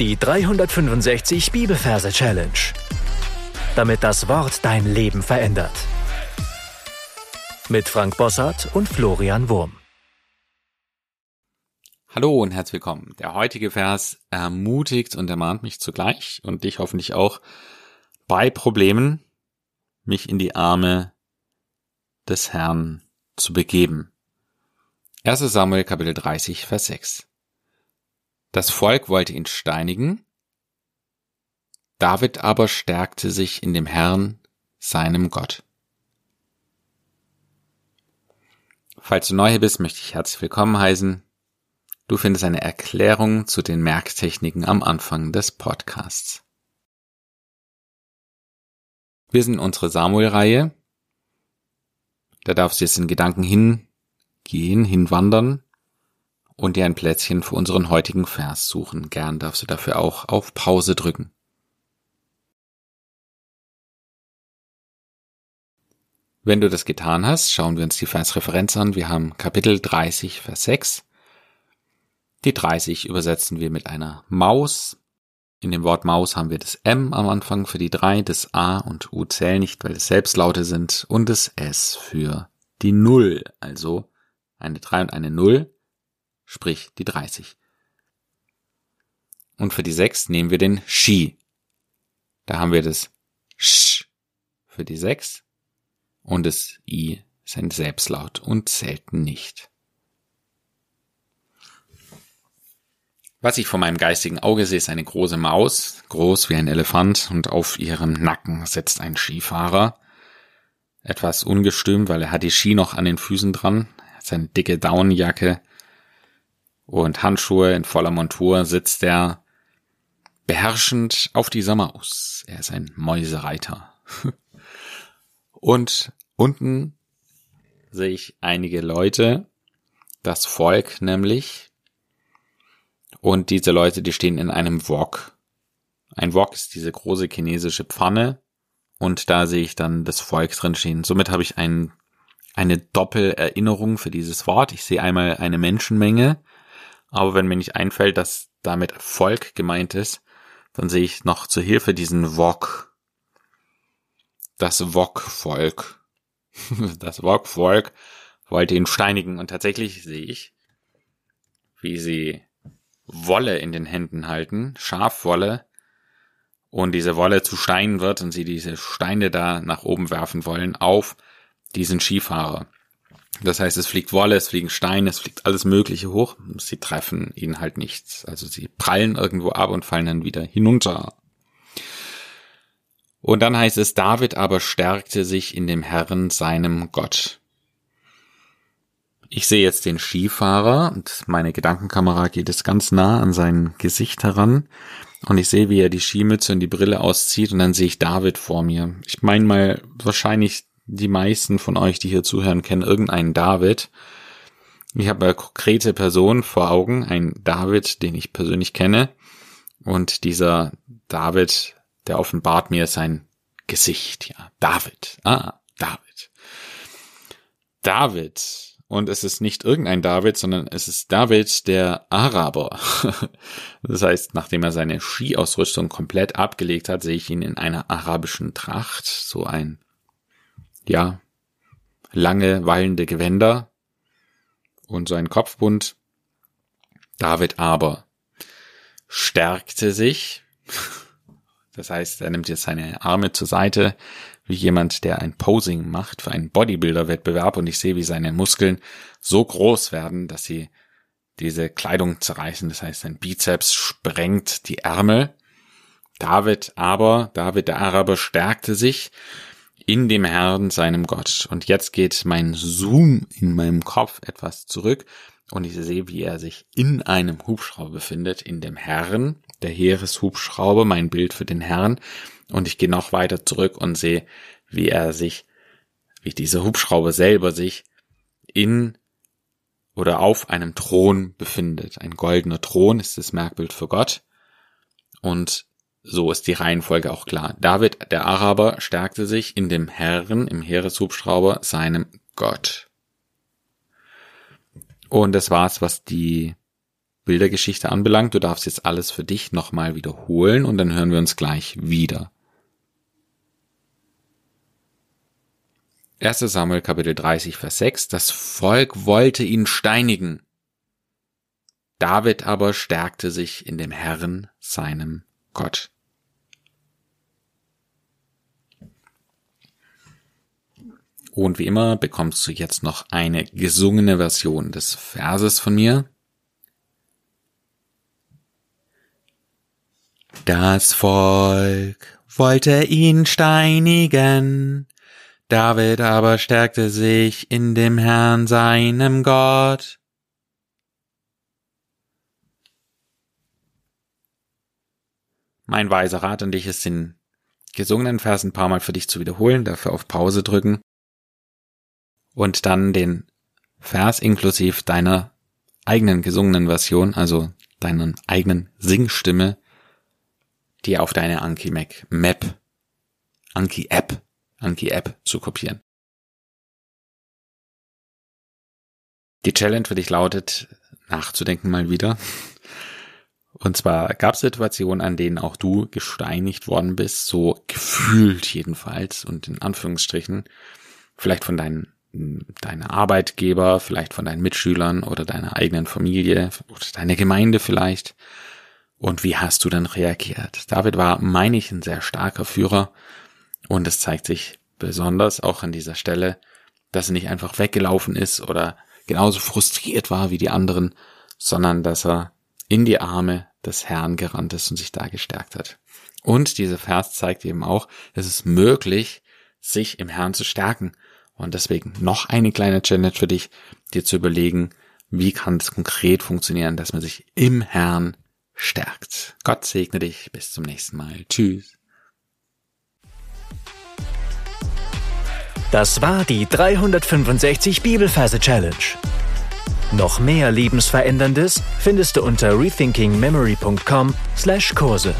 Die 365 Bibelverse Challenge. Damit das Wort dein Leben verändert. Mit Frank Bossart und Florian Wurm. Hallo und herzlich willkommen. Der heutige Vers ermutigt und ermahnt mich zugleich und dich hoffentlich auch bei Problemen, mich in die Arme des Herrn zu begeben. 1 Samuel Kapitel 30, Vers 6. Das Volk wollte ihn steinigen, David aber stärkte sich in dem Herrn, seinem Gott. Falls du neu hier bist, möchte ich herzlich willkommen heißen. Du findest eine Erklärung zu den Merktechniken am Anfang des Podcasts. Wir sind in unserer Samuel-Reihe. Da darfst du jetzt in Gedanken hingehen, hinwandern und dir ein Plätzchen für unseren heutigen Vers suchen. Gern darfst du dafür auch auf Pause drücken. Wenn du das getan hast, schauen wir uns die Versreferenz an. Wir haben Kapitel 30, Vers 6. Die 30 übersetzen wir mit einer Maus. In dem Wort Maus haben wir das M am Anfang für die 3, das A und U zählen nicht, weil es Selbstlaute sind, und das S für die Null, also eine 3 und eine 0 sprich die 30. Und für die 6 nehmen wir den Shi. Da haben wir das Sch für die 6 und das I ist ein Selbstlaut und zählt nicht. Was ich vor meinem geistigen Auge sehe, ist eine große Maus, groß wie ein Elefant, und auf ihrem Nacken sitzt ein Skifahrer. Etwas ungestüm, weil er hat die Ski noch an den Füßen dran, seine dicke Daunenjacke, und Handschuhe in voller Montur sitzt er beherrschend auf dieser Maus. Er ist ein Mäusereiter. und unten sehe ich einige Leute, das Volk nämlich. Und diese Leute, die stehen in einem Wok. Ein Wok ist diese große chinesische Pfanne. Und da sehe ich dann das Volk drin stehen. Somit habe ich ein, eine Doppelerinnerung für dieses Wort. Ich sehe einmal eine Menschenmenge aber wenn mir nicht einfällt, dass damit Volk gemeint ist, dann sehe ich noch zur Hilfe diesen Wok. Das Wok-Volk. Das Wok-Volk wollte ihn steinigen und tatsächlich sehe ich, wie sie Wolle in den Händen halten, Schafwolle, und diese Wolle zu Steinen wird und sie diese Steine da nach oben werfen wollen auf diesen Skifahrer. Das heißt, es fliegt Wolle, es fliegen Steine, es fliegt alles Mögliche hoch. Sie treffen ihn halt nichts. Also sie prallen irgendwo ab und fallen dann wieder hinunter. Und dann heißt es, David aber stärkte sich in dem Herrn, seinem Gott. Ich sehe jetzt den Skifahrer und meine Gedankenkamera geht es ganz nah an sein Gesicht heran. Und ich sehe, wie er die Skimütze und die Brille auszieht und dann sehe ich David vor mir. Ich meine mal wahrscheinlich die meisten von euch, die hier zuhören, kennen irgendeinen David. Ich habe eine konkrete Person vor Augen, ein David, den ich persönlich kenne. Und dieser David, der offenbart mir sein Gesicht. Ja, David. Ah, David. David. Und es ist nicht irgendein David, sondern es ist David der Araber. Das heißt, nachdem er seine Skiausrüstung komplett abgelegt hat, sehe ich ihn in einer arabischen Tracht, so ein ja, lange wallende Gewänder und sein Kopfbund. David aber stärkte sich. Das heißt, er nimmt jetzt seine Arme zur Seite, wie jemand, der ein Posing macht für einen Bodybuilder-Wettbewerb und ich sehe, wie seine Muskeln so groß werden, dass sie diese Kleidung zerreißen. Das heißt, sein Bizeps sprengt die Ärmel. David aber, David der Araber stärkte sich in dem Herrn, seinem Gott. Und jetzt geht mein Zoom in meinem Kopf etwas zurück und ich sehe, wie er sich in einem Hubschrauber befindet, in dem Herrn, der Heereshubschrauber, mein Bild für den Herrn. Und ich gehe noch weiter zurück und sehe, wie er sich, wie dieser Hubschrauber selber sich in oder auf einem Thron befindet. Ein goldener Thron ist das Merkbild für Gott. Und so ist die Reihenfolge auch klar. David, der Araber, stärkte sich in dem Herrn, im Heereshubschrauber, seinem Gott. Und das war's, was die Bildergeschichte anbelangt. Du darfst jetzt alles für dich nochmal wiederholen und dann hören wir uns gleich wieder. 1 Samuel Kapitel 30, Vers 6. Das Volk wollte ihn steinigen. David aber stärkte sich in dem Herrn, seinem Gott. Und wie immer bekommst du jetzt noch eine gesungene Version des Verses von mir. Das Volk wollte ihn steinigen, David aber stärkte sich in dem Herrn seinem Gott. Mein weiser Rat an dich ist, den gesungenen Vers ein paar Mal für dich zu wiederholen, dafür auf Pause drücken und dann den Vers inklusive deiner eigenen gesungenen Version, also deiner eigenen Singstimme, die auf deine Anki Mac Map, Anki App, Anki App zu kopieren. Die Challenge für dich lautet, nachzudenken mal wieder. Und zwar gab es Situationen, an denen auch du gesteinigt worden bist, so gefühlt jedenfalls und in Anführungsstrichen, vielleicht von deinen deine Arbeitgeber, vielleicht von deinen Mitschülern oder deiner eigenen Familie oder deiner Gemeinde vielleicht. Und wie hast du dann reagiert? David war, meine ich, ein sehr starker Führer und es zeigt sich besonders auch an dieser Stelle, dass er nicht einfach weggelaufen ist oder genauso frustriert war wie die anderen, sondern dass er in die Arme des Herrn gerannt ist und sich da gestärkt hat. Und dieser Vers zeigt eben auch, es ist möglich, sich im Herrn zu stärken. Und deswegen noch eine kleine Challenge für dich, dir zu überlegen, wie kann es konkret funktionieren, dass man sich im Herrn stärkt. Gott segne dich. Bis zum nächsten Mal. Tschüss. Das war die 365 Bibelferse Challenge. Noch mehr Lebensveränderndes findest du unter rethinkingmemory.com/Kurse.